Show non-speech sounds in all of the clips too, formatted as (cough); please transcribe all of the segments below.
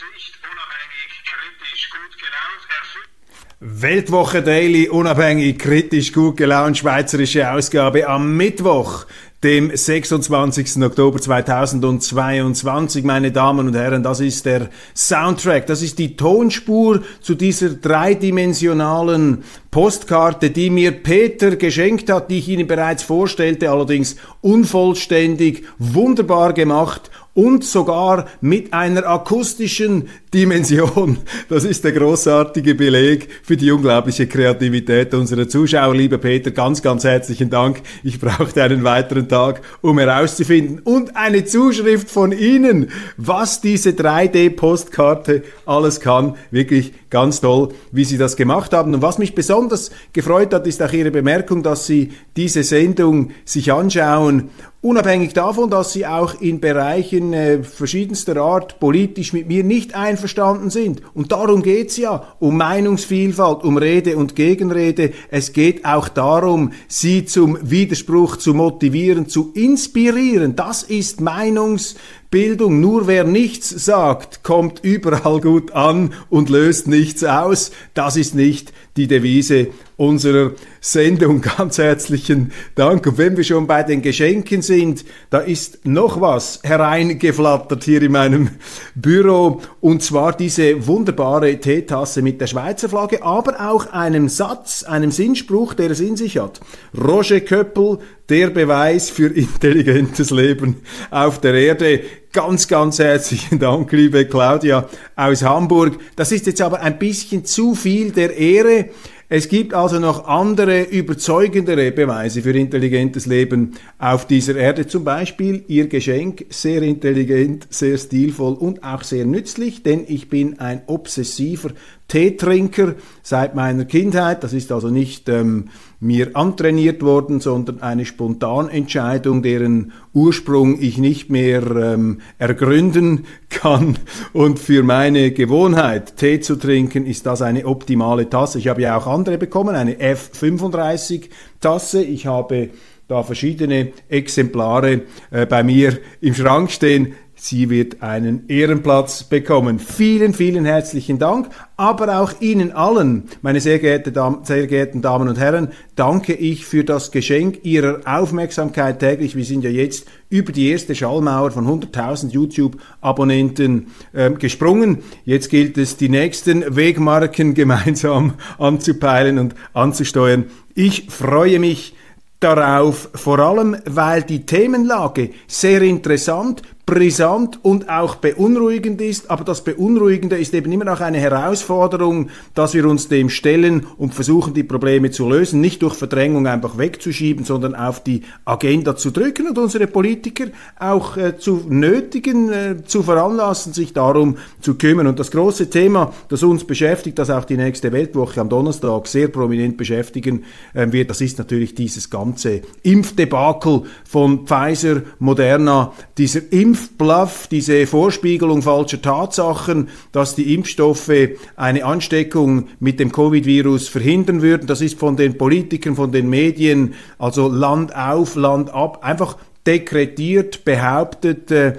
Sicht, unabhängig, kritisch, gut gelaunt, erfüllt. Weltwoche Daily, unabhängig, kritisch, gut gelaunt, schweizerische Ausgabe am Mittwoch, dem 26. Oktober 2022. Meine Damen und Herren, das ist der Soundtrack, das ist die Tonspur zu dieser dreidimensionalen Postkarte, die mir Peter geschenkt hat, die ich Ihnen bereits vorstellte, allerdings unvollständig, wunderbar gemacht und sogar mit einer akustischen Dimension. Das ist der großartige Beleg für die unglaubliche Kreativität unserer Zuschauer. Lieber Peter, ganz, ganz herzlichen Dank. Ich brauchte einen weiteren Tag, um herauszufinden und eine Zuschrift von Ihnen, was diese 3D-Postkarte alles kann. Wirklich ganz toll, wie Sie das gemacht haben. Und was mich besonders gefreut hat, ist auch Ihre Bemerkung, dass Sie diese Sendung sich anschauen Unabhängig davon, dass sie auch in Bereichen äh, verschiedenster Art politisch mit mir nicht einverstanden sind. Und darum geht's ja, um Meinungsvielfalt, um Rede und Gegenrede. Es geht auch darum, sie zum Widerspruch zu motivieren, zu inspirieren. Das ist Meinungsbildung. Nur wer nichts sagt, kommt überall gut an und löst nichts aus. Das ist nicht die Devise unserer Sendung. Ganz herzlichen Dank. Und wenn wir schon bei den Geschenken sind, da ist noch was hereingeflattert hier in meinem Büro. Und zwar diese wunderbare Teetasse mit der Schweizer Flagge, aber auch einem Satz, einem Sinnspruch, der es in sich hat. Roger Köppel, der Beweis für intelligentes Leben auf der Erde. Ganz, ganz herzlichen Dank, liebe Claudia aus Hamburg. Das ist jetzt aber ein bisschen zu viel der Ehre. Es gibt also noch andere überzeugendere Beweise für intelligentes Leben auf dieser Erde. Zum Beispiel Ihr Geschenk, sehr intelligent, sehr stilvoll und auch sehr nützlich, denn ich bin ein obsessiver Teetrinker seit meiner Kindheit. Das ist also nicht ähm, mir antrainiert worden, sondern eine Spontanentscheidung, deren Ursprung ich nicht mehr ähm, ergründen kann. Und für meine Gewohnheit, Tee zu trinken, ist das eine optimale Tasse. Ich habe ja auch andere bekommen, eine F35 Tasse. Ich habe da verschiedene Exemplare äh, bei mir im Schrank stehen. Sie wird einen Ehrenplatz bekommen. Vielen, vielen herzlichen Dank, aber auch Ihnen allen, meine sehr, geehrte Damen, sehr geehrten Damen und Herren, danke ich für das Geschenk Ihrer Aufmerksamkeit täglich. Wir sind ja jetzt über die erste Schallmauer von 100.000 YouTube-Abonnenten äh, gesprungen. Jetzt gilt es, die nächsten Wegmarken (laughs) gemeinsam anzupeilen und anzusteuern. Ich freue mich darauf, vor allem weil die Themenlage sehr interessant, brisant und auch beunruhigend ist. Aber das Beunruhigende ist eben immer noch eine Herausforderung, dass wir uns dem stellen und versuchen, die Probleme zu lösen, nicht durch Verdrängung einfach wegzuschieben, sondern auf die Agenda zu drücken und unsere Politiker auch äh, zu nötigen, äh, zu veranlassen, sich darum zu kümmern. Und das große Thema, das uns beschäftigt, das auch die nächste Weltwoche am Donnerstag sehr prominent beschäftigen äh, wird, das ist natürlich dieses ganze Impfdebakel von Pfizer, Moderna, dieser Impf Impfbluff, diese Vorspiegelung falscher Tatsachen, dass die Impfstoffe eine Ansteckung mit dem Covid-Virus verhindern würden. Das ist von den Politikern, von den Medien, also Land auf, Land ab, einfach dekretiert, behauptet, äh,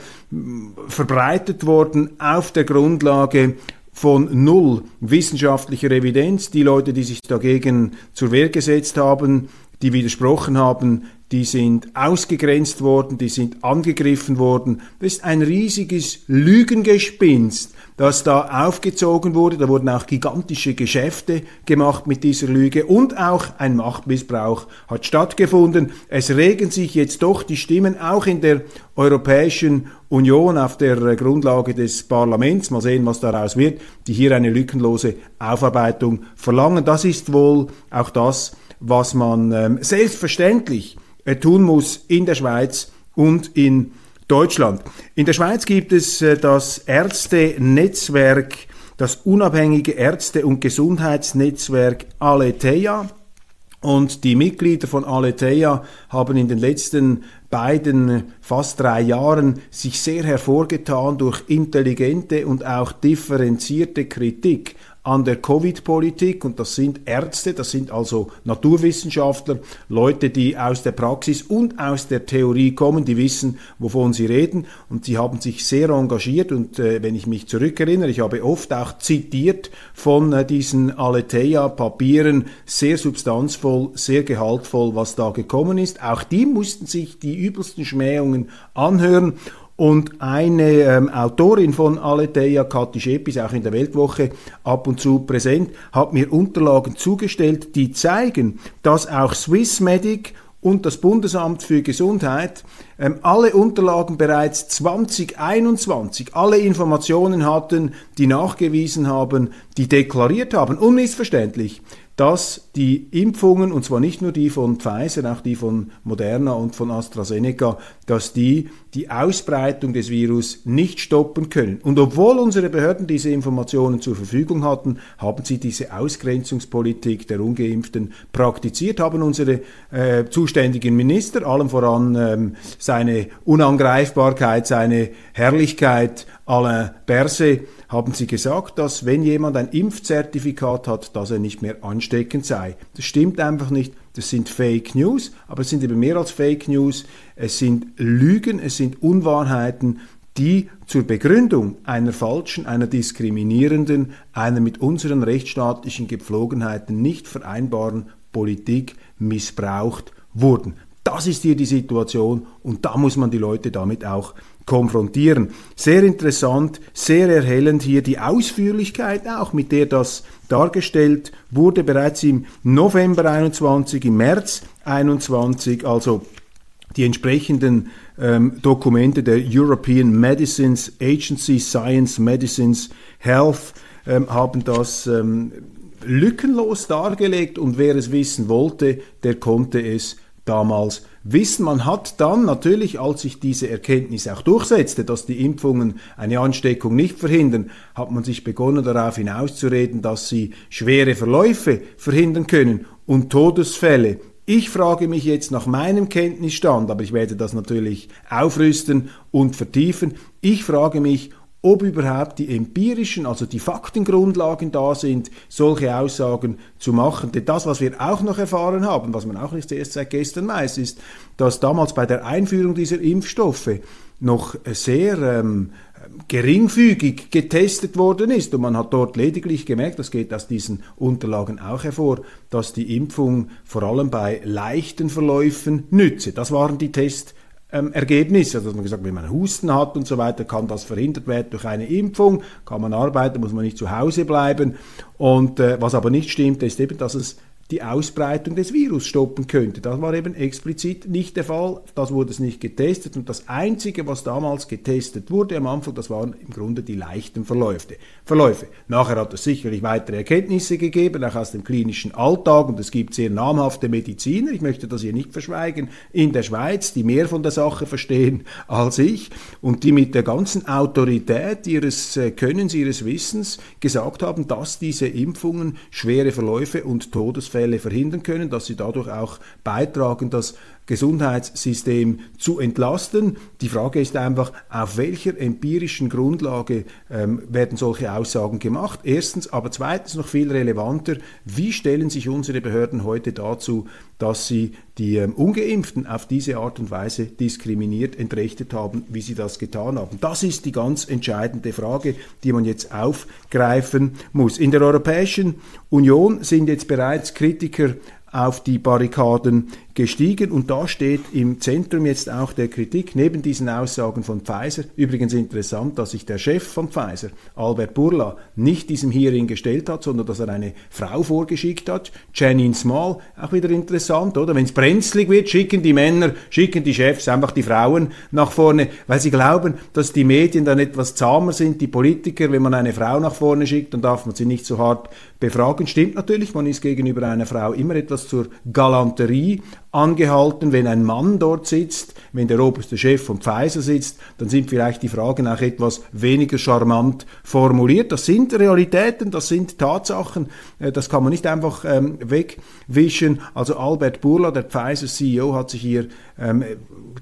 verbreitet worden auf der Grundlage von null wissenschaftlicher Evidenz. Die Leute, die sich dagegen zur Wehr gesetzt haben, die widersprochen haben, die sind ausgegrenzt worden, die sind angegriffen worden. Das ist ein riesiges Lügengespinst, das da aufgezogen wurde. Da wurden auch gigantische Geschäfte gemacht mit dieser Lüge und auch ein Machtmissbrauch hat stattgefunden. Es regen sich jetzt doch die Stimmen auch in der Europäischen Union auf der Grundlage des Parlaments, mal sehen, was daraus wird, die hier eine lückenlose Aufarbeitung verlangen. Das ist wohl auch das, was man ähm, selbstverständlich äh, tun muss in der Schweiz und in Deutschland. In der Schweiz gibt es äh, das Ärztenetzwerk, das unabhängige Ärzte- und Gesundheitsnetzwerk Aletheia. Und die Mitglieder von Aletheia haben in den letzten beiden fast drei Jahren sich sehr hervorgetan durch intelligente und auch differenzierte Kritik an der Covid-Politik und das sind Ärzte, das sind also Naturwissenschaftler, Leute, die aus der Praxis und aus der Theorie kommen, die wissen, wovon sie reden und sie haben sich sehr engagiert und äh, wenn ich mich zurückerinnere, ich habe oft auch zitiert von äh, diesen Aletheia-Papieren, sehr substanzvoll, sehr gehaltvoll, was da gekommen ist. Auch die mussten sich die übelsten Schmähungen anhören und eine ähm, Autorin von Aletheia, Kathi Schepis, auch in der Weltwoche ab und zu präsent, hat mir Unterlagen zugestellt, die zeigen, dass auch Swissmedic und das Bundesamt für Gesundheit ähm, alle Unterlagen bereits 2021, alle Informationen hatten, die nachgewiesen haben, die deklariert haben, unmissverständlich, dass die Impfungen, und zwar nicht nur die von Pfizer, auch die von Moderna und von AstraZeneca, dass die die Ausbreitung des Virus nicht stoppen können. Und obwohl unsere Behörden diese Informationen zur Verfügung hatten, haben sie diese Ausgrenzungspolitik der ungeimpften praktiziert, haben unsere äh, zuständigen Minister, allem voran ähm, seine Unangreifbarkeit, seine Herrlichkeit, Alain Berset, haben sie gesagt, dass wenn jemand ein Impfzertifikat hat, dass er nicht mehr ansteckend sei. Das stimmt einfach nicht. Das sind Fake News, aber es sind eben mehr als Fake News. Es sind Lügen, es sind Unwahrheiten, die zur Begründung einer falschen, einer diskriminierenden, einer mit unseren rechtsstaatlichen Gepflogenheiten nicht vereinbaren Politik missbraucht wurden. Das ist hier die Situation und da muss man die Leute damit auch konfrontieren. Sehr interessant, sehr erhellend hier die Ausführlichkeit auch, mit der das dargestellt wurde, bereits im November 21, im März 21, also die entsprechenden ähm, Dokumente der European Medicines Agency, Science, Medicines, Health ähm, haben das ähm, lückenlos dargelegt und wer es wissen wollte, der konnte es damals wissen. Man hat dann natürlich, als sich diese Erkenntnis auch durchsetzte, dass die Impfungen eine Ansteckung nicht verhindern, hat man sich begonnen darauf hinauszureden, dass sie schwere Verläufe verhindern können und Todesfälle. Ich frage mich jetzt nach meinem Kenntnisstand, aber ich werde das natürlich aufrüsten und vertiefen. Ich frage mich, ob überhaupt die empirischen, also die Faktengrundlagen da sind, solche Aussagen zu machen. Denn das, was wir auch noch erfahren haben, was man auch nicht erst seit gestern weiß, ist, dass damals bei der Einführung dieser Impfstoffe noch sehr ähm, geringfügig getestet worden ist. Und man hat dort lediglich gemerkt, das geht aus diesen Unterlagen auch hervor, dass die Impfung vor allem bei leichten Verläufen nütze. Das waren die Tests ähm, Ergebnis. Also dass man gesagt, wenn man Husten hat und so weiter, kann das verhindert werden durch eine Impfung, kann man arbeiten, muss man nicht zu Hause bleiben. Und äh, was aber nicht stimmt, ist eben, dass es die Ausbreitung des Virus stoppen könnte. Das war eben explizit nicht der Fall. Das wurde es nicht getestet. Und das Einzige, was damals getestet wurde am Anfang, das waren im Grunde die leichten Verläufe. Verläufe. Nachher hat es sicherlich weitere Erkenntnisse gegeben, auch aus dem klinischen Alltag. Und es gibt sehr namhafte Mediziner, ich möchte das hier nicht verschweigen, in der Schweiz, die mehr von der Sache verstehen (laughs) als ich und die mit der ganzen Autorität ihres äh, Könnens, ihres Wissens gesagt haben, dass diese Impfungen schwere Verläufe und Todesfälle Todesfälle verhindern können, dass sie dadurch auch beitragen, das Gesundheitssystem zu entlasten. Die Frage ist einfach, auf welcher empirischen Grundlage ähm, werden solche Aussagen gemacht? Erstens, aber zweitens noch viel relevanter, wie stellen sich unsere Behörden heute dazu, dass sie die ähm, ungeimpften auf diese Art und Weise diskriminiert, entrechtet haben, wie sie das getan haben. Das ist die ganz entscheidende Frage, die man jetzt aufgreifen muss. In der Europäischen Union sind jetzt bereits Kritiker auf die Barrikaden gestiegen und da steht im Zentrum jetzt auch der Kritik neben diesen Aussagen von Pfizer. Übrigens interessant, dass sich der Chef von Pfizer, Albert Burla, nicht diesem Hearing gestellt hat, sondern dass er eine Frau vorgeschickt hat, Janine Small. Auch wieder interessant, oder? Wenn es brenzlig wird, schicken die Männer, schicken die Chefs einfach die Frauen nach vorne, weil sie glauben, dass die Medien dann etwas zahmer sind, die Politiker, wenn man eine Frau nach vorne schickt, dann darf man sie nicht so hart befragen. Stimmt natürlich, man ist gegenüber einer Frau immer etwas zur Galanterie angehalten. Wenn ein Mann dort sitzt, wenn der oberste Chef von Pfizer sitzt, dann sind vielleicht die Fragen auch etwas weniger charmant formuliert. Das sind Realitäten, das sind Tatsachen, äh, das kann man nicht einfach ähm, wegwischen. Also Albert Burla, der Pfizer CEO, hat sich hier ähm,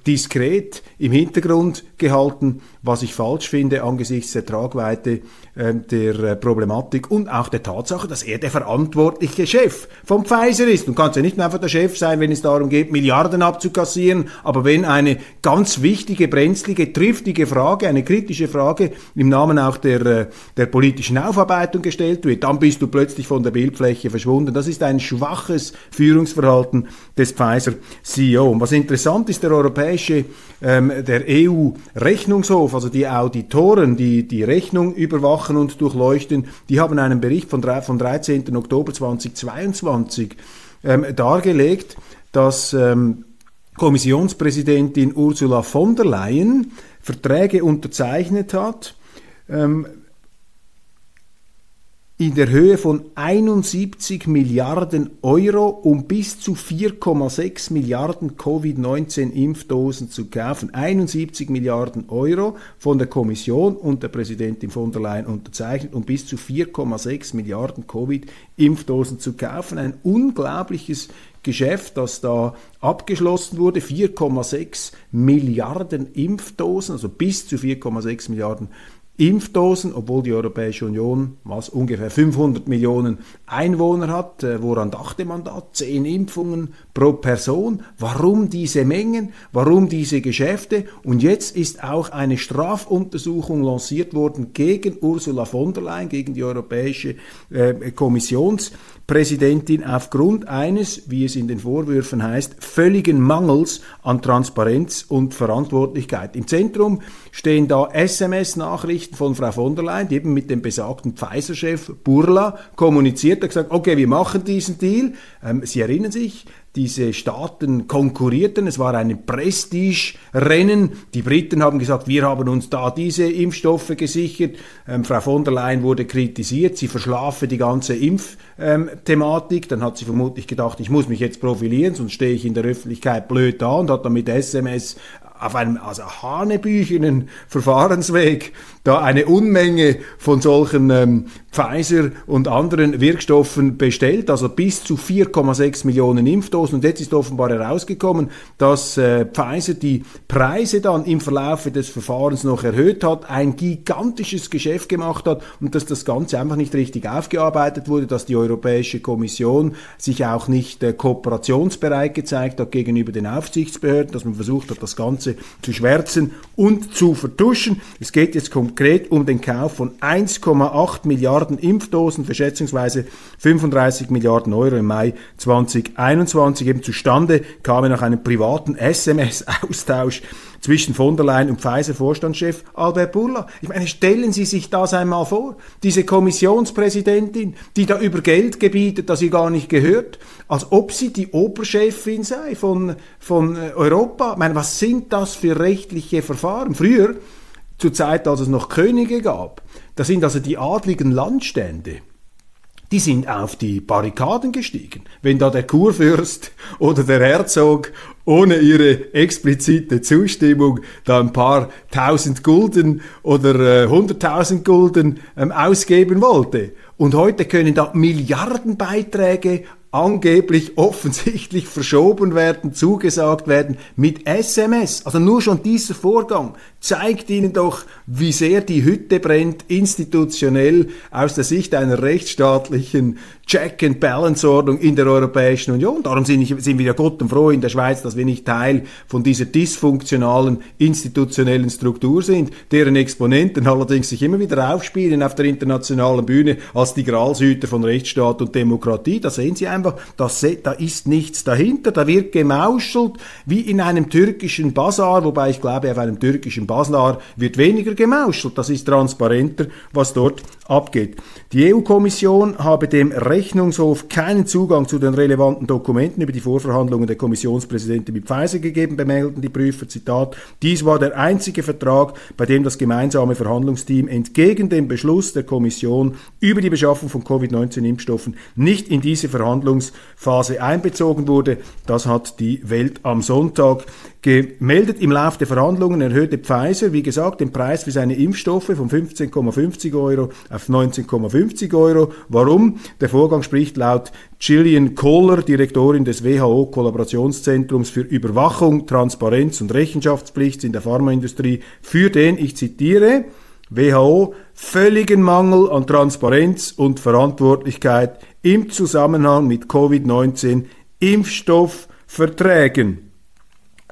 diskret im Hintergrund gehalten, was ich falsch finde angesichts der Tragweite der äh, Problematik und auch der Tatsache, dass er der verantwortliche Chef vom Pfizer ist. Du kannst ja nicht einfach der Chef sein, wenn es darum geht, Milliarden abzukassieren, aber wenn eine ganz wichtige, brenzlige, triftige Frage, eine kritische Frage im Namen auch der, äh, der politischen Aufarbeitung gestellt wird, dann bist du plötzlich von der Bildfläche verschwunden. Das ist ein schwaches Führungsverhalten des Pfizer-CEO. Und was interessant ist, der europäische, ähm, der EU-Rechnungshof, also die Auditoren, die die Rechnung überwachen und durchleuchten, die haben einen Bericht von, vom 13. Oktober 2022 ähm, dargelegt, dass ähm, Kommissionspräsidentin Ursula von der Leyen Verträge unterzeichnet hat, ähm, in der Höhe von 71 Milliarden Euro, um bis zu 4,6 Milliarden Covid-19-Impfdosen zu kaufen. 71 Milliarden Euro von der Kommission und der Präsidentin von der Leyen unterzeichnet, um bis zu 4,6 Milliarden Covid-Impfdosen zu kaufen. Ein unglaubliches Geschäft, das da abgeschlossen wurde. 4,6 Milliarden Impfdosen, also bis zu 4,6 Milliarden Impfdosen, obwohl die Europäische Union was ungefähr 500 Millionen Einwohner hat. Äh, woran dachte man da? Zehn Impfungen pro Person. Warum diese Mengen? Warum diese Geschäfte? Und jetzt ist auch eine Strafuntersuchung lanciert worden gegen Ursula von der Leyen, gegen die Europäische äh, Kommissions Präsidentin aufgrund eines, wie es in den Vorwürfen heißt, völligen Mangels an Transparenz und Verantwortlichkeit. Im Zentrum stehen da SMS-Nachrichten von Frau von der Leyen, die eben mit dem besagten Pfizer-Chef Burla kommuniziert, hat gesagt, okay, wir machen diesen Deal. Ähm, Sie erinnern sich, diese Staaten konkurrierten. Es war ein Prestige-Rennen. Die Briten haben gesagt, wir haben uns da diese Impfstoffe gesichert. Ähm, Frau von der Leyen wurde kritisiert, sie verschlafe die ganze Impfthematik. Dann hat sie vermutlich gedacht, ich muss mich jetzt profilieren, sonst stehe ich in der Öffentlichkeit blöd da und hat dann mit SMS auf einem also hanebüchenen Verfahrensweg da eine Unmenge von solchen ähm, Pfizer und anderen Wirkstoffen bestellt, also bis zu 4,6 Millionen Impfdosen. Und jetzt ist offenbar herausgekommen, dass äh, Pfizer die Preise dann im Verlauf des Verfahrens noch erhöht hat, ein gigantisches Geschäft gemacht hat und dass das Ganze einfach nicht richtig aufgearbeitet wurde, dass die Europäische Kommission sich auch nicht äh, kooperationsbereit gezeigt hat gegenüber den Aufsichtsbehörden, dass man versucht hat, das Ganze zu schwärzen und zu vertuschen. Es geht jetzt konkret um den Kauf von 1,8 Milliarden Impfdosen für schätzungsweise 35 Milliarden Euro im Mai 2021 eben zustande, kamen nach einem privaten SMS-Austausch zwischen von der Leyen und Pfizer-Vorstandschef Albert Burla. Ich meine, stellen Sie sich das einmal vor. Diese Kommissionspräsidentin, die da über Geld gebietet, das ihr gar nicht gehört, als ob sie die Oberchefin sei von, von Europa. Ich meine, was sind das für rechtliche Verfahren? Früher, zur Zeit, als es noch Könige gab, da sind also die adligen Landstände, die sind auf die Barrikaden gestiegen. Wenn da der Kurfürst (laughs) oder der Herzog ohne ihre explizite Zustimmung da ein paar tausend Gulden oder äh, hunderttausend äh, Gulden ähm, ausgeben wollte. Und heute können da Milliardenbeiträge angeblich (laughs) offensichtlich verschoben werden, zugesagt werden mit SMS. Also nur schon dieser Vorgang zeigt Ihnen doch, wie sehr die Hütte brennt, institutionell aus der Sicht einer rechtsstaatlichen Check-and-Balance-Ordnung in der Europäischen Union. Darum sind, wir ja Gott und froh in der Schweiz, dass wir nicht Teil von dieser dysfunktionalen institutionellen Struktur sind, deren Exponenten allerdings sich immer wieder aufspielen auf der internationalen Bühne als die Gralshüter von Rechtsstaat und Demokratie. Da sehen Sie einfach, das, da ist nichts dahinter, da wird gemauschelt, wie in einem türkischen Bazar, wobei ich glaube, auf einem türkischen Bazar wird weniger gemauschelt, das ist transparenter, was dort abgeht. Die EU-Kommission habe dem Rechnungshof keinen Zugang zu den relevanten Dokumenten über die Vorverhandlungen der Kommissionspräsidentin mit Pfizer gegeben, bemängelten die Prüfer, Zitat, dies war der einzige Vertrag, bei dem das gemeinsame Verhandlungsteam entgegen dem Beschluss der Kommission über die Beschaffung von Covid-19-Impfstoffen nicht in diese Verhandlungsphase einbezogen wurde. Das hat die Welt am Sonntag gemeldet. Im Laufe der Verhandlungen erhöhte Pfizer, wie gesagt, den Preis für seine Impfstoffe von 15,50 Euro auf 19,50 Euro. Warum? Der Vorgang spricht laut Gillian Kohler, Direktorin des WHO-Kollaborationszentrums für Überwachung, Transparenz und Rechenschaftspflicht in der Pharmaindustrie, für den, ich zitiere, WHO völligen Mangel an Transparenz und Verantwortlichkeit im Zusammenhang mit Covid-19 Impfstoffverträgen.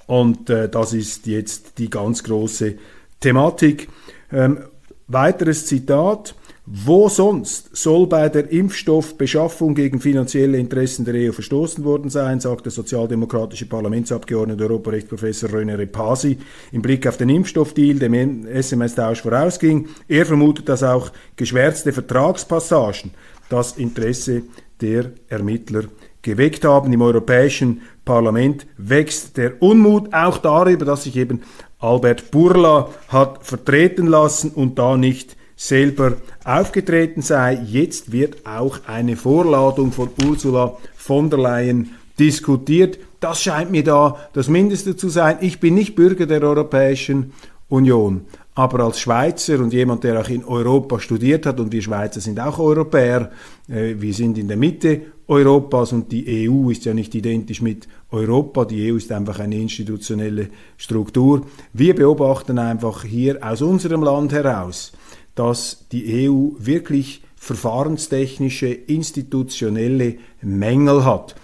Und äh, das ist jetzt die ganz große Thematik. Ähm, weiteres Zitat. Wo sonst soll bei der Impfstoffbeschaffung gegen finanzielle Interessen der EU verstoßen worden sein, sagt der sozialdemokratische Parlamentsabgeordnete Europarechtsprofessor René Repasi im Blick auf den Impfstoffdeal, dem SMS-Tausch vorausging. Er vermutet, dass auch geschwärzte Vertragspassagen das Interesse der Ermittler geweckt haben. Im Europäischen Parlament wächst der Unmut auch darüber, dass sich eben Albert Burla hat vertreten lassen und da nicht selber aufgetreten sei. Jetzt wird auch eine Vorladung von Ursula von der Leyen diskutiert. Das scheint mir da das Mindeste zu sein. Ich bin nicht Bürger der Europäischen Union, aber als Schweizer und jemand, der auch in Europa studiert hat, und wir Schweizer sind auch Europäer, äh, wir sind in der Mitte Europas und die EU ist ja nicht identisch mit Europa, die EU ist einfach eine institutionelle Struktur. Wir beobachten einfach hier aus unserem Land heraus, dass die EU wirklich verfahrenstechnische, institutionelle Mängel hat.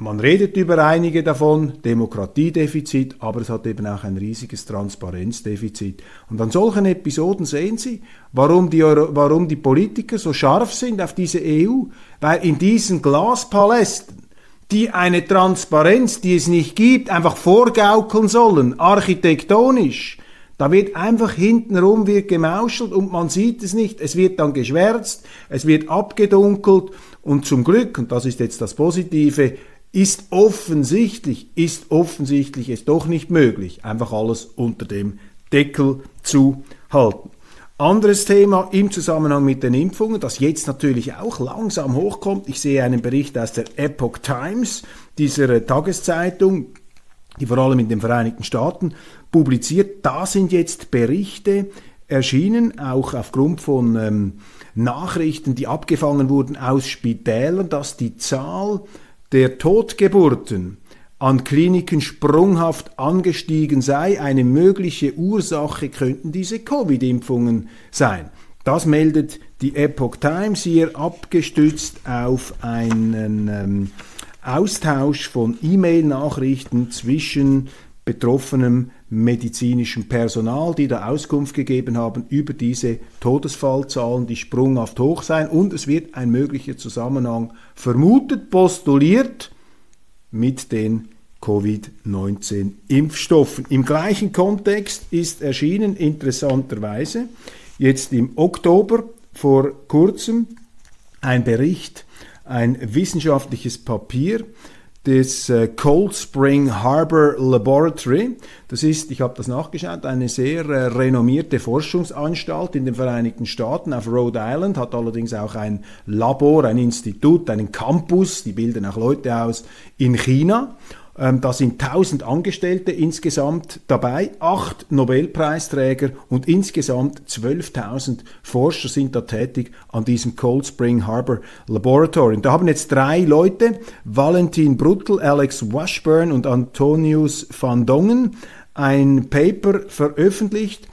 Man redet über einige davon, Demokratiedefizit, aber es hat eben auch ein riesiges Transparenzdefizit. Und an solchen Episoden sehen Sie, warum die, Euro warum die Politiker so scharf sind auf diese EU, weil in diesen Glaspalästen, die eine Transparenz, die es nicht gibt, einfach vorgaukeln sollen, architektonisch, da wird einfach hintenrum wird gemauschelt und man sieht es nicht. Es wird dann geschwärzt, es wird abgedunkelt und zum Glück, und das ist jetzt das Positive, ist offensichtlich, ist offensichtlich es doch nicht möglich, einfach alles unter dem Deckel zu halten. Anderes Thema im Zusammenhang mit den Impfungen, das jetzt natürlich auch langsam hochkommt. Ich sehe einen Bericht aus der Epoch Times, dieser Tageszeitung, die vor allem in den Vereinigten Staaten publiziert. Da sind jetzt Berichte erschienen, auch aufgrund von ähm, Nachrichten, die abgefangen wurden aus Spitälern, dass die Zahl der Totgeburten an Kliniken sprunghaft angestiegen sei. Eine mögliche Ursache könnten diese Covid-Impfungen sein. Das meldet die Epoch Times hier abgestützt auf einen ähm, Austausch von E-Mail-Nachrichten zwischen betroffenem medizinischem Personal, die da Auskunft gegeben haben über diese Todesfallzahlen, die sprunghaft hoch seien. Und es wird ein möglicher Zusammenhang vermutet, postuliert mit den Covid-19-Impfstoffen. Im gleichen Kontext ist erschienen, interessanterweise, jetzt im Oktober vor kurzem ein Bericht, ein wissenschaftliches Papier, des äh, Cold Spring Harbor Laboratory. Das ist, ich habe das nachgeschaut, eine sehr äh, renommierte Forschungsanstalt in den Vereinigten Staaten auf Rhode Island, hat allerdings auch ein Labor, ein Institut, einen Campus, die bilden auch Leute aus in China. Ähm, da sind 1000 Angestellte insgesamt dabei, acht Nobelpreisträger und insgesamt 12.000 Forscher sind da tätig an diesem Cold Spring Harbor Laboratory. Und da haben jetzt drei Leute, Valentin Bruttel, Alex Washburn und Antonius van Dongen, ein Paper veröffentlicht.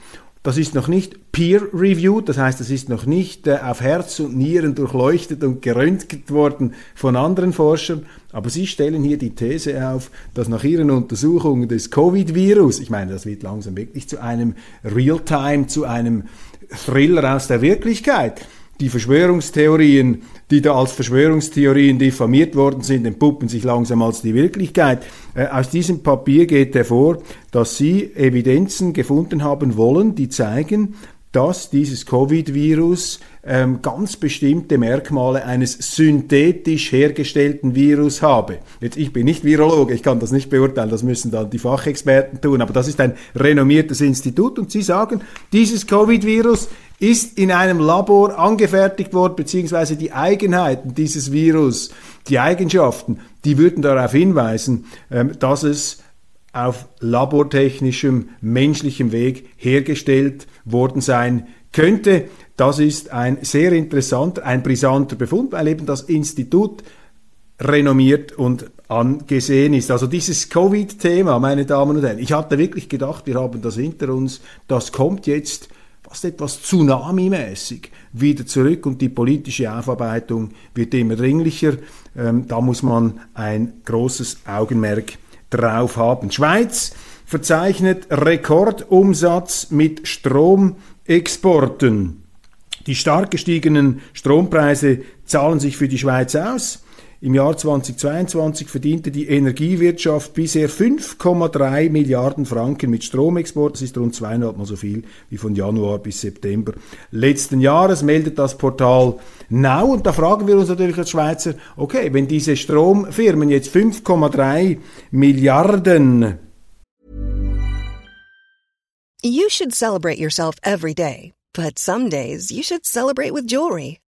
Das ist noch nicht peer-reviewed, das heißt, es ist noch nicht äh, auf Herz und Nieren durchleuchtet und geröntgt worden von anderen Forschern, aber sie stellen hier die These auf, dass nach ihren Untersuchungen des Covid-Virus, ich meine, das wird langsam wirklich zu einem Real-Time, zu einem Thriller aus der Wirklichkeit, die Verschwörungstheorien, die da als Verschwörungstheorien diffamiert worden sind, entpuppen sich langsam als die Wirklichkeit. Äh, aus diesem Papier geht hervor, dass Sie Evidenzen gefunden haben wollen, die zeigen, dass dieses Covid-Virus ähm, ganz bestimmte Merkmale eines synthetisch hergestellten Virus habe. Jetzt, ich bin nicht Virologe, ich kann das nicht beurteilen, das müssen dann die Fachexperten tun, aber das ist ein renommiertes Institut und sie sagen, dieses Covid-Virus ist in einem Labor angefertigt worden, beziehungsweise die Eigenheiten dieses Virus, die Eigenschaften, die würden darauf hinweisen, ähm, dass es auf labortechnischem, menschlichem Weg hergestellt worden sein könnte. Das ist ein sehr interessanter, ein brisanter Befund, weil eben das Institut renommiert und angesehen ist. Also dieses Covid-Thema, meine Damen und Herren, ich hatte wirklich gedacht, wir haben das hinter uns, das kommt jetzt fast etwas Tsunami-mäßig wieder zurück und die politische Aufarbeitung wird immer dringlicher. Ähm, da muss man ein großes Augenmerk drauf haben. Schweiz verzeichnet Rekordumsatz mit Stromexporten. Die stark gestiegenen Strompreise zahlen sich für die Schweiz aus. Im Jahr 2022 verdiente die Energiewirtschaft bisher 5,3 Milliarden Franken mit Stromexport. Das ist rund zweieinhalb Mal so viel wie von Januar bis September letzten Jahres, meldet das Portal Now. Und da fragen wir uns natürlich als Schweizer, okay, wenn diese Stromfirmen jetzt 5,3 Milliarden You should celebrate yourself every day, but some days you should celebrate with jewelry.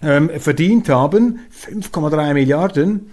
Ähm, verdient haben 5,3 Milliarden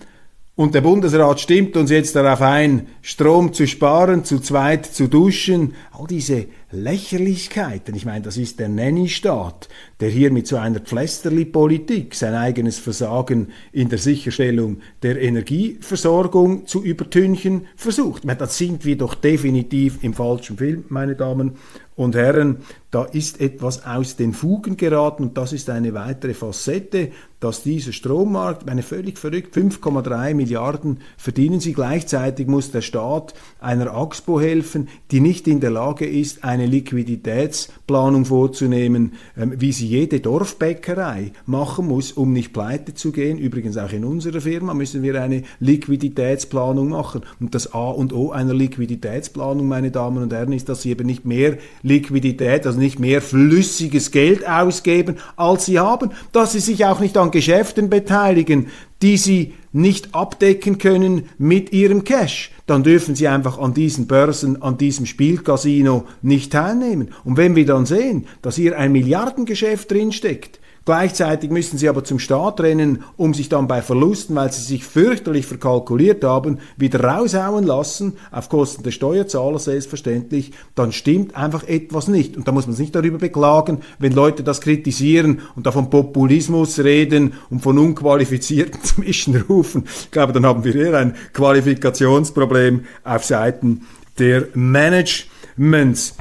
Und der Bundesrat stimmt uns jetzt darauf ein, Strom zu sparen, zu zweit zu duschen. All diese Lächerlichkeiten. Ich meine, das ist der Nanny-Staat, der hier mit so einer Pflästerli-Politik sein eigenes Versagen in der Sicherstellung der Energieversorgung zu übertünchen versucht. Meine, da sind wir doch definitiv im falschen Film, meine Damen und Herren. Da ist etwas aus den Fugen geraten und das ist eine weitere Facette dass dieser Strommarkt, eine völlig verrückt, 5,3 Milliarden verdienen sie. Gleichzeitig muss der Staat einer Axpo helfen, die nicht in der Lage ist, eine Liquiditätsplanung vorzunehmen, ähm, wie sie jede Dorfbäckerei machen muss, um nicht pleite zu gehen. Übrigens auch in unserer Firma müssen wir eine Liquiditätsplanung machen. Und das A und O einer Liquiditätsplanung, meine Damen und Herren, ist, dass sie eben nicht mehr Liquidität, also nicht mehr flüssiges Geld ausgeben, als sie haben, dass sie sich auch nicht an Geschäften beteiligen, die sie nicht abdecken können mit ihrem Cash, dann dürfen sie einfach an diesen Börsen, an diesem Spielcasino nicht teilnehmen. Und wenn wir dann sehen, dass hier ein Milliardengeschäft drinsteckt, Gleichzeitig müssen sie aber zum Staat rennen, um sich dann bei Verlusten, weil sie sich fürchterlich verkalkuliert haben, wieder raushauen lassen, auf Kosten der Steuerzahler selbstverständlich, dann stimmt einfach etwas nicht. Und da muss man sich nicht darüber beklagen, wenn Leute das kritisieren und da von Populismus reden und von unqualifizierten (laughs) Zwischenrufen. Ich glaube, dann haben wir eher ein Qualifikationsproblem auf Seiten der Managements.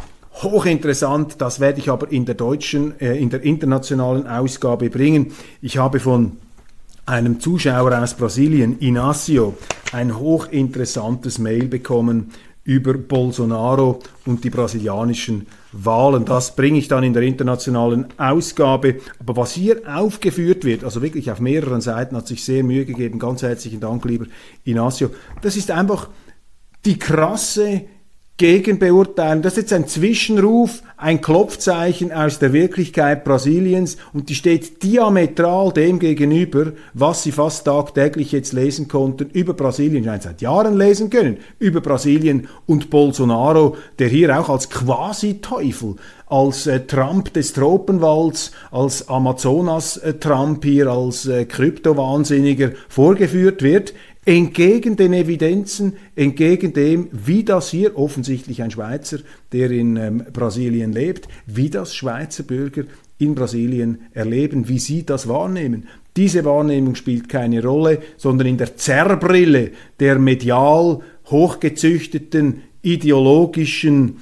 Hochinteressant, das werde ich aber in der deutschen, äh, in der internationalen Ausgabe bringen. Ich habe von einem Zuschauer aus Brasilien, Inácio, ein hochinteressantes Mail bekommen über Bolsonaro und die brasilianischen Wahlen. Das bringe ich dann in der internationalen Ausgabe. Aber was hier aufgeführt wird, also wirklich auf mehreren Seiten, hat sich sehr Mühe gegeben. Ganz herzlichen Dank, lieber Inácio. Das ist einfach die krasse Gegenbeurteilen. Das ist jetzt ein Zwischenruf, ein Klopfzeichen aus der Wirklichkeit Brasiliens und die steht diametral dem gegenüber, was Sie fast tagtäglich jetzt lesen konnten über Brasilien, nein, seit Jahren lesen können, über Brasilien und Bolsonaro, der hier auch als Quasi-Teufel, als äh, Trump des Tropenwalds, als Amazonas-Trump hier, als äh, Kryptowahnsinniger vorgeführt wird entgegen den Evidenzen, entgegen dem, wie das hier offensichtlich ein Schweizer, der in ähm, Brasilien lebt, wie das Schweizer Bürger in Brasilien erleben, wie sie das wahrnehmen. Diese Wahrnehmung spielt keine Rolle, sondern in der Zerrbrille der medial hochgezüchteten ideologischen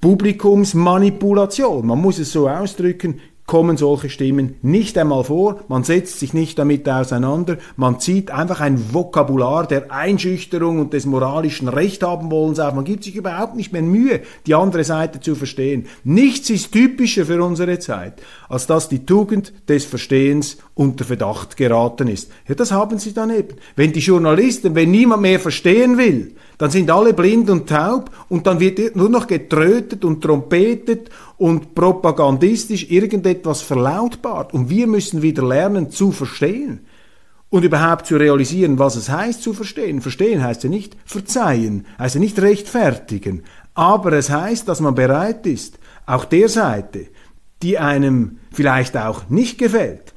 Publikumsmanipulation, man muss es so ausdrücken, kommen solche Stimmen nicht einmal vor, man setzt sich nicht damit auseinander, man zieht einfach ein Vokabular der Einschüchterung und des moralischen Rechthabenwollens auf, man gibt sich überhaupt nicht mehr Mühe, die andere Seite zu verstehen. Nichts ist typischer für unsere Zeit, als dass die Tugend des Verstehens unter Verdacht geraten ist. Ja, das haben sie dann eben. Wenn die Journalisten, wenn niemand mehr verstehen will, dann sind alle blind und taub und dann wird nur noch getrötet und trompetet und propagandistisch irgendetwas verlautbart. Und wir müssen wieder lernen zu verstehen und überhaupt zu realisieren, was es heißt zu verstehen. Verstehen heißt ja nicht verzeihen, heißt ja nicht rechtfertigen, aber es heißt, dass man bereit ist, auch der Seite, die einem vielleicht auch nicht gefällt,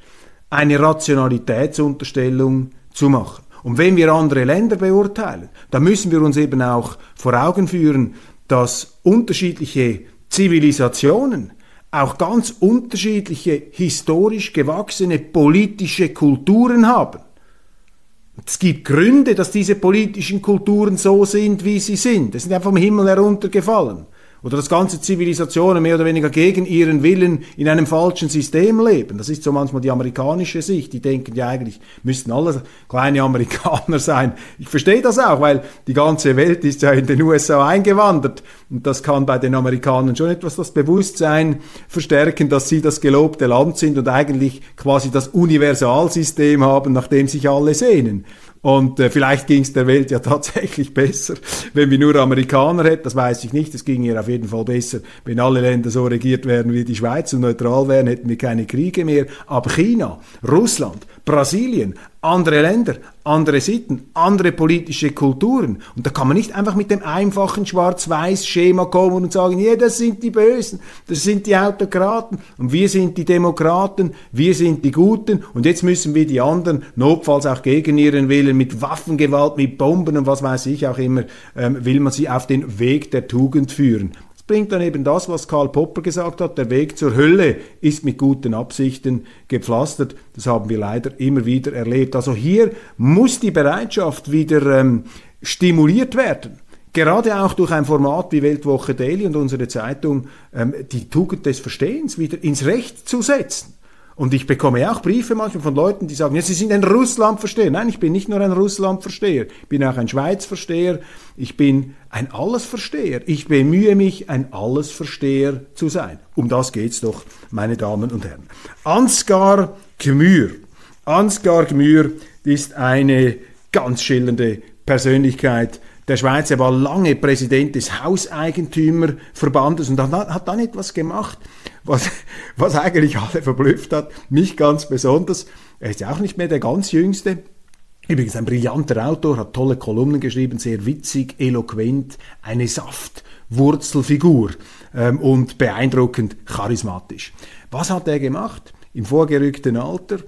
eine Rationalitätsunterstellung zu machen. Und wenn wir andere Länder beurteilen, dann müssen wir uns eben auch vor Augen führen, dass unterschiedliche Zivilisationen auch ganz unterschiedliche historisch gewachsene politische Kulturen haben. Es gibt Gründe, dass diese politischen Kulturen so sind, wie sie sind. Es sind einfach vom Himmel heruntergefallen oder dass ganze Zivilisationen mehr oder weniger gegen ihren Willen in einem falschen System leben. Das ist so manchmal die amerikanische Sicht. Die denken ja eigentlich, müssten alle kleine Amerikaner (laughs) sein. Ich verstehe das auch, weil die ganze Welt ist ja in den USA eingewandert. Und das kann bei den Amerikanern schon etwas das Bewusstsein verstärken, dass sie das gelobte Land sind und eigentlich quasi das Universalsystem haben, nach dem sich alle sehnen. Und äh, vielleicht ging es der Welt ja (laughs) tatsächlich besser, wenn wir nur Amerikaner hätten. Das weiß ich nicht. Es ging ihr auf jeden Fall besser, wenn alle Länder so regiert wären wie die Schweiz und neutral wären, hätten wir keine Kriege mehr. Aber China, Russland, Brasilien, andere Länder, andere Sitten, andere politische Kulturen. Und da kann man nicht einfach mit dem einfachen Schwarz-Weiß-Schema kommen und sagen, ja, das sind die Bösen, das sind die Autokraten. Und wir sind die Demokraten, wir sind die Guten. Und jetzt müssen wir die anderen, notfalls auch gegen ihren Willen, mit Waffengewalt, mit Bomben und was weiß ich auch immer, ähm, will man sie auf den Weg der Tugend führen bringt dann eben das, was Karl Popper gesagt hat, der Weg zur Hölle ist mit guten Absichten gepflastert. Das haben wir leider immer wieder erlebt. Also hier muss die Bereitschaft wieder ähm, stimuliert werden. Gerade auch durch ein Format wie Weltwoche Daily und unsere Zeitung ähm, die Tugend des Verstehens wieder ins Recht zu setzen. Und ich bekomme auch Briefe manchmal von Leuten, die sagen, ja, Sie sind ein Russlandversteher. Nein, ich bin nicht nur ein Russlandversteher, ich bin auch ein Schweizversteher, ich bin ein Allesversteher. Ich bemühe mich, ein Allesversteher zu sein. Um das geht's doch, meine Damen und Herren. Ansgar Gmür. Ansgar Gmür ist eine ganz schillernde Persönlichkeit der Schweiz. Er war lange Präsident des Hauseigentümerverbandes und hat dann etwas gemacht, was, was eigentlich alle verblüfft hat. Mich ganz besonders. Er ist ja auch nicht mehr der ganz Jüngste. Übrigens ein brillanter Autor, hat tolle Kolumnen geschrieben, sehr witzig, eloquent, eine Saftwurzelfigur ähm, und beeindruckend charismatisch. Was hat er gemacht? Im vorgerückten Alter,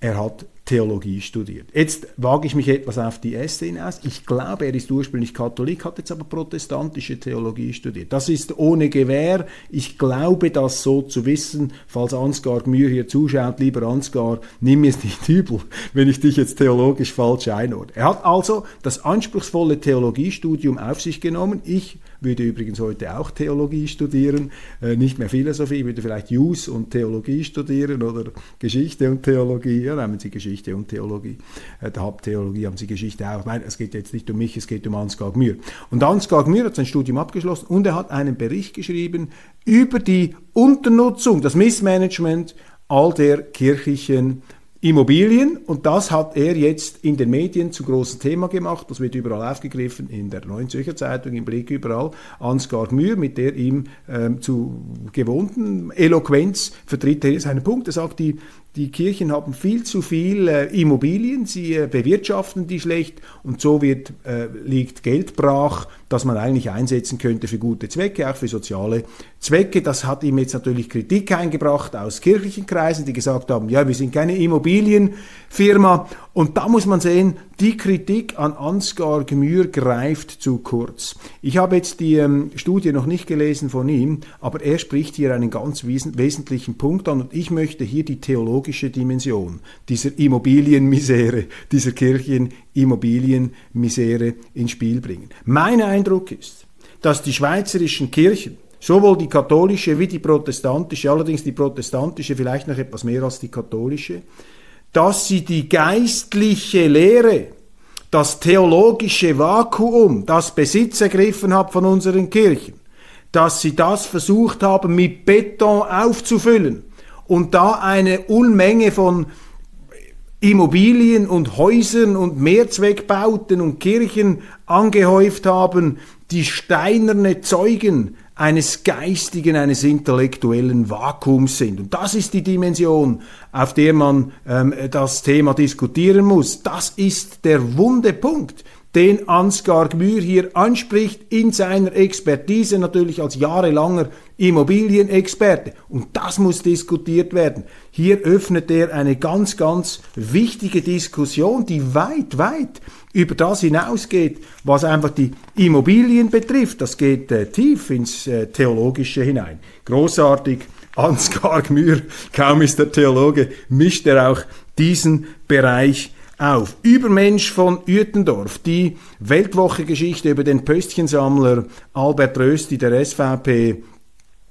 er hat Theologie studiert. Jetzt wage ich mich etwas auf die Äste hinaus. Ich glaube, er ist ursprünglich Katholik, hat jetzt aber protestantische Theologie studiert. Das ist ohne Gewähr. Ich glaube, das so zu wissen. Falls Ansgar Gmür hier zuschaut, lieber Ansgar, nimm mir es nicht übel, wenn ich dich jetzt theologisch falsch einordne. Er hat also das anspruchsvolle Theologiestudium auf sich genommen. Ich würde übrigens heute auch Theologie studieren, äh, nicht mehr Philosophie, ich würde vielleicht Jus und Theologie studieren oder Geschichte und Theologie, ja, nehmen Sie Geschichte und Theologie. Äh, der Haupttheologie haben Sie Geschichte auch. Nein, es geht jetzt nicht um mich, es geht um Ansgar Gmür. Und Ansgar Gmür hat sein Studium abgeschlossen und er hat einen Bericht geschrieben über die Unternutzung, das Missmanagement all der kirchlichen Immobilien und das hat er jetzt in den Medien zu großem Thema gemacht. Das wird überall aufgegriffen, in der Neuen Zürcher Zeitung, im Blick überall. Ansgar Mühr, mit der ihm ähm, zu gewohnten Eloquenz vertritt er seinen Punkt. Er sagt, die die Kirchen haben viel zu viel äh, Immobilien, sie äh, bewirtschaften die schlecht und so wird, äh, liegt Geld brach, das man eigentlich einsetzen könnte für gute Zwecke, auch für soziale Zwecke. Das hat ihm jetzt natürlich Kritik eingebracht aus kirchlichen Kreisen, die gesagt haben, ja, wir sind keine Immobilienfirma. Und da muss man sehen, die Kritik an Ansgar Gmür greift zu kurz. Ich habe jetzt die ähm, Studie noch nicht gelesen von ihm, aber er spricht hier einen ganz wes wesentlichen Punkt an und ich möchte hier die theologische Dimension dieser Immobilienmisere, dieser Kirchenimmobilienmisere ins Spiel bringen. Mein Eindruck ist, dass die schweizerischen Kirchen Sowohl die katholische wie die protestantische, allerdings die protestantische vielleicht noch etwas mehr als die katholische, dass sie die geistliche Lehre, das theologische Vakuum, das Besitz ergriffen hat von unseren Kirchen, dass sie das versucht haben mit Beton aufzufüllen und da eine Unmenge von Immobilien und Häusern und Mehrzweckbauten und Kirchen angehäuft haben, die steinerne Zeugen eines geistigen, eines intellektuellen Vakuums sind. Und das ist die Dimension, auf der man ähm, das Thema diskutieren muss. Das ist der wunde Punkt, den Ansgar Gmür hier anspricht in seiner Expertise, natürlich als jahrelanger Immobilienexperte. Und das muss diskutiert werden. Hier öffnet er eine ganz, ganz wichtige Diskussion, die weit, weit über das hinausgeht, was einfach die Immobilien betrifft. Das geht äh, tief ins äh, Theologische hinein. Großartig. (laughs) Ansgar Gmür, kaum ist der Theologe, mischt er auch diesen Bereich auf. Übermensch von Uetendorf, die Weltwoche-Geschichte über den Pöstchensammler Albert Rösti der SVP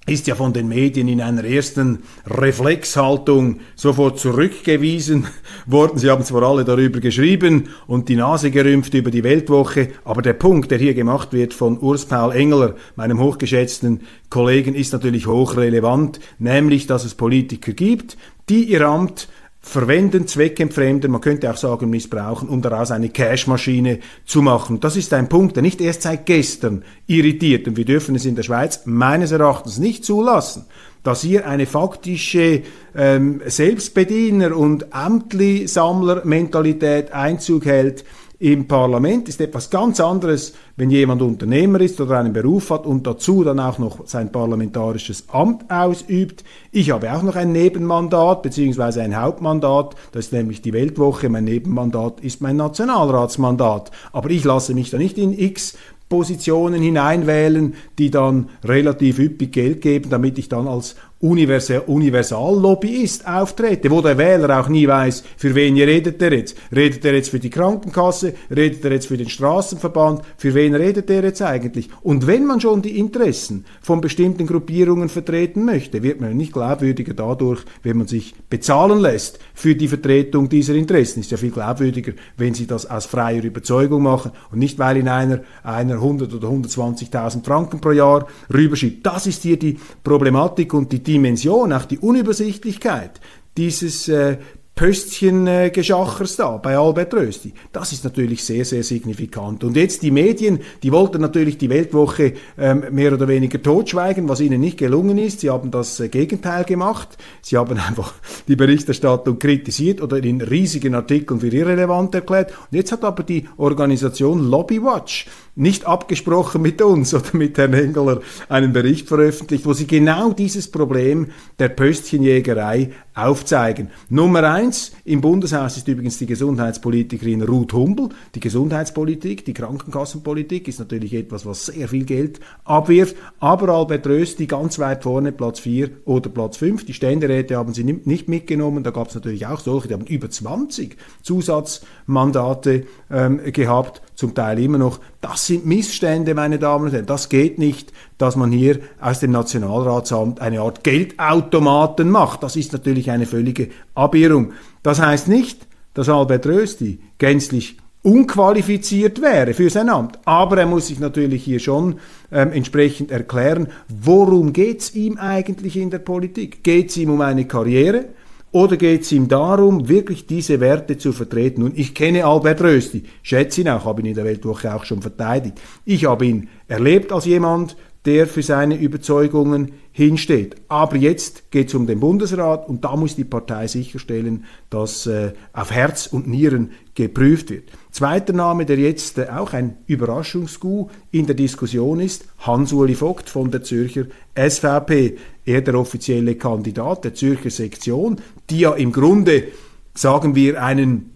ist ja von den Medien in einer ersten Reflexhaltung sofort zurückgewiesen (laughs) worden. Sie haben zwar alle darüber geschrieben und die Nase gerümpft über die Weltwoche, aber der Punkt, der hier gemacht wird von Urs Paul Engeler, meinem hochgeschätzten Kollegen, ist natürlich hochrelevant, nämlich, dass es Politiker gibt, die ihr Amt verwenden, zweckentfremden, man könnte auch sagen missbrauchen, um daraus eine Cashmaschine zu machen. Das ist ein Punkt, der nicht erst seit gestern irritiert und wir dürfen es in der Schweiz meines Erachtens nicht zulassen, dass hier eine faktische ähm, Selbstbediener- und Amtli-Sammler-Mentalität Einzug hält, im Parlament ist etwas ganz anderes, wenn jemand Unternehmer ist oder einen Beruf hat und dazu dann auch noch sein parlamentarisches Amt ausübt. Ich habe auch noch ein Nebenmandat beziehungsweise ein Hauptmandat, das ist nämlich die Weltwoche. Mein Nebenmandat ist mein Nationalratsmandat. Aber ich lasse mich da nicht in x Positionen hineinwählen, die dann relativ üppig Geld geben, damit ich dann als Universal Universallobbyist auftrete, wo der Wähler auch nie weiß, für wen redet er jetzt. Redet er jetzt für die Krankenkasse? Redet er jetzt für den Straßenverband? Für wen redet er jetzt eigentlich? Und wenn man schon die Interessen von bestimmten Gruppierungen vertreten möchte, wird man nicht glaubwürdiger dadurch, wenn man sich bezahlen lässt für die Vertretung dieser Interessen. Ist ja viel glaubwürdiger, wenn sie das aus freier Überzeugung machen und nicht, weil in einer, einer 100 oder 120.000 Franken pro Jahr rüberschiebt. Das ist hier die Problematik und die Dimension, auch die Unübersichtlichkeit dieses äh, Pöstchen-Geschachers da bei Albert Rösti. Das ist natürlich sehr, sehr signifikant. Und jetzt die Medien, die wollten natürlich die Weltwoche ähm, mehr oder weniger totschweigen, was ihnen nicht gelungen ist. Sie haben das äh, Gegenteil gemacht. Sie haben (laughs) einfach die Berichterstattung kritisiert oder in riesigen Artikeln für irrelevant erklärt. Und jetzt hat aber die Organisation Lobbywatch nicht abgesprochen mit uns oder mit Herrn Engeler einen Bericht veröffentlicht, wo sie genau dieses Problem der Pöstchenjägerei aufzeigen. Nummer eins im Bundeshaus ist übrigens die Gesundheitspolitikerin Ruth Humbel. Die Gesundheitspolitik, die Krankenkassenpolitik ist natürlich etwas, was sehr viel Geld abwirft. Aber Albert Rösti ganz weit vorne, Platz 4 oder Platz 5. Die Ständeräte haben sie nicht mitgenommen. Da gab es natürlich auch solche, die haben über 20 Zusatzmandate ähm, gehabt zum Teil immer noch. Das sind Missstände, meine Damen und Herren. Das geht nicht, dass man hier aus dem Nationalratsamt eine Art Geldautomaten macht. Das ist natürlich eine völlige Abirrung. Das heißt nicht, dass Albert Rösti gänzlich unqualifiziert wäre für sein Amt. Aber er muss sich natürlich hier schon ähm, entsprechend erklären, worum geht es ihm eigentlich in der Politik? Geht es ihm um eine Karriere? Oder geht es ihm darum, wirklich diese Werte zu vertreten? Und ich kenne Albert Rösti, schätze ihn auch, habe ihn in der Weltwoche auch schon verteidigt. Ich habe ihn erlebt als jemand, der für seine Überzeugungen hinsteht. Aber jetzt geht es um den Bundesrat und da muss die Partei sicherstellen, dass äh, auf Herz und Nieren geprüft wird. Zweiter Name, der jetzt äh, auch ein Überraschungsgu in der Diskussion ist, Hans-Uli Vogt von der Zürcher SVP. Er der offizielle Kandidat der Zürcher Sektion, die ja im Grunde, sagen wir, einen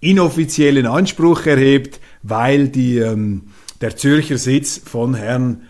inoffiziellen Anspruch erhebt, weil die, ähm, der Zürcher Sitz von Herrn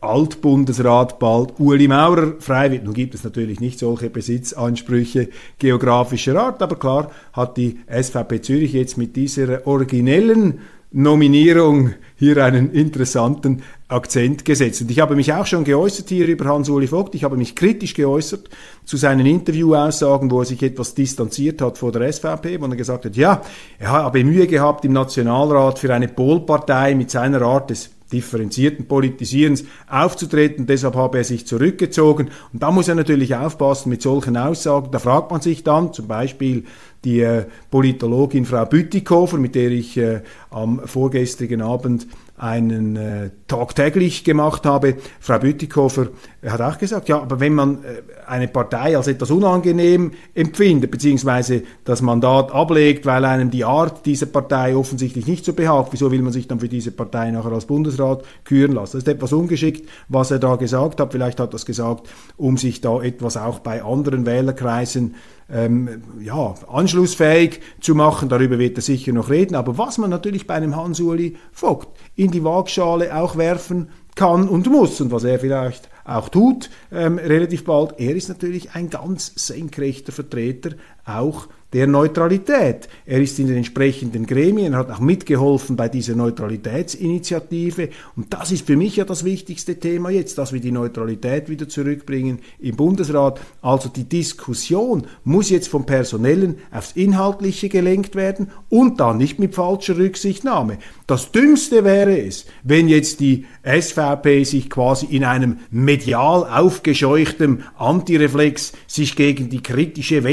Altbundesrat bald Uli Maurer frei wird. Nun gibt es natürlich nicht solche Besitzansprüche geografischer Art, aber klar hat die SVP Zürich jetzt mit dieser originellen Nominierung hier einen interessanten Akzent gesetzt. Und ich habe mich auch schon geäußert hier über Hans-Uli Vogt. Ich habe mich kritisch geäußert zu seinen Interviewaussagen, wo er sich etwas distanziert hat vor der SVP, wo er gesagt hat, ja, er habe Mühe gehabt im Nationalrat für eine Polpartei mit seiner Art des differenzierten Politisierens aufzutreten. Deshalb habe er sich zurückgezogen. Und da muss er natürlich aufpassen mit solchen Aussagen. Da fragt man sich dann zum Beispiel die äh, Politologin Frau Bütikofer, mit der ich äh, am vorgestrigen Abend einen äh, tagtäglich gemacht habe. Frau Bütikofer hat auch gesagt, ja, aber wenn man äh, eine Partei als etwas unangenehm empfindet, beziehungsweise das Mandat ablegt, weil einem die Art dieser Partei offensichtlich nicht so behagt, wieso will man sich dann für diese Partei nachher als Bundesrat küren lassen? Das ist etwas ungeschickt, was er da gesagt hat. Vielleicht hat er das gesagt, um sich da etwas auch bei anderen Wählerkreisen ähm, ja, anschlussfähig zu machen. Darüber wird er sicher noch reden. Aber was man natürlich bei einem Hans-Uli Vogt in die Waagschale auch werfen kann und muss und was er vielleicht auch tut, ähm, relativ bald, er ist natürlich ein ganz senkrechter Vertreter auch der Neutralität. Er ist in den entsprechenden Gremien, hat auch mitgeholfen bei dieser Neutralitätsinitiative. Und das ist für mich ja das wichtigste Thema jetzt, dass wir die Neutralität wieder zurückbringen im Bundesrat. Also die Diskussion muss jetzt vom Personellen aufs Inhaltliche gelenkt werden und dann nicht mit falscher Rücksichtnahme. Das Dümmste wäre es, wenn jetzt die SVP sich quasi in einem medial aufgescheuchten Antireflex sich gegen die kritische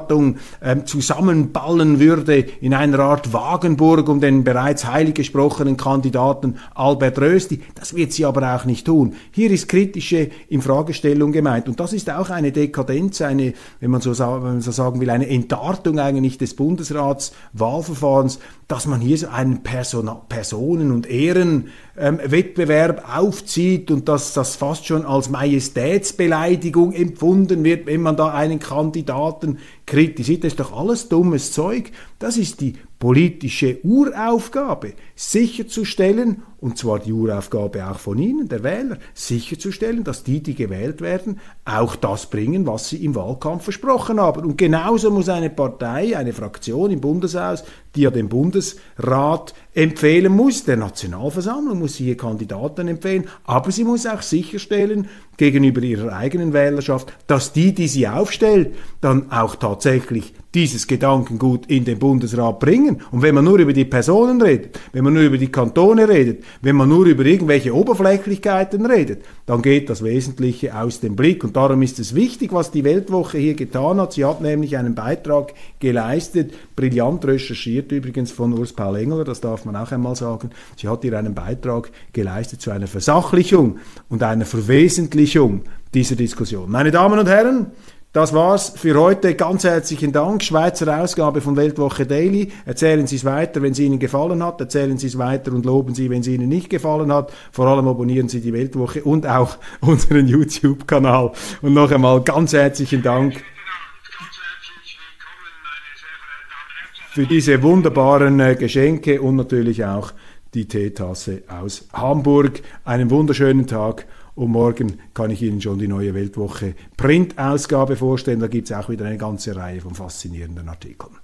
Weltwoche-Berichterstattung ähm, zusammenballen würde in einer Art Wagenburg um den bereits heilig gesprochenen Kandidaten Albert Rösti. Das wird sie aber auch nicht tun. Hier ist kritische Infragestellung gemeint und das ist auch eine Dekadenz, eine, wenn man so, wenn man so sagen will, eine Entartung eigentlich des Bundesratswahlverfahrens, dass man hier so einen Person Personen- und Ehrenwettbewerb ähm, aufzieht und dass das fast schon als Majestätsbeleidigung empfunden wird, wenn man da einen Kandidaten kritisiert. Das ist doch alles dummes Zeug. Das ist die politische Uraufgabe, sicherzustellen, und zwar die Uraufgabe auch von Ihnen, der Wähler, sicherzustellen, dass die, die gewählt werden, auch das bringen, was sie im Wahlkampf versprochen haben. Und genauso muss eine Partei, eine Fraktion im Bundeshaus, die ja den Bundesrat empfehlen muss, der Nationalversammlung muss sie hier Kandidaten empfehlen, aber sie muss auch sicherstellen gegenüber ihrer eigenen Wählerschaft, dass die, die sie aufstellt, dann auch tatsächlich dieses Gedankengut in den Bundesrat bringen. Und wenn man nur über die Personen redet, wenn man nur über die Kantone redet, wenn man nur über irgendwelche Oberflächlichkeiten redet, dann geht das Wesentliche aus dem Blick. Und darum ist es wichtig, was die Weltwoche hier getan hat. Sie hat nämlich einen Beitrag geleistet, brillant recherchiert übrigens von Urs Paul Engler, das darf man auch einmal sagen. Sie hat hier einen Beitrag geleistet zu einer Versachlichung und einer Verwesentlichung dieser Diskussion. Meine Damen und Herren, das war's für heute. Ganz herzlichen Dank. Schweizer Ausgabe von Weltwoche Daily. Erzählen Sie es weiter, wenn es Ihnen gefallen hat. Erzählen Sie es weiter und loben Sie, wenn es Ihnen nicht gefallen hat. Vor allem abonnieren Sie die Weltwoche und auch (laughs) unseren YouTube-Kanal. Und noch einmal ganz herzlichen Dank für diese wunderbaren äh, Geschenke und natürlich auch die Teetasse aus Hamburg. Einen wunderschönen Tag und morgen kann ich Ihnen schon die neue Weltwoche Printausgabe vorstellen. Da gibt es auch wieder eine ganze Reihe von faszinierenden Artikeln.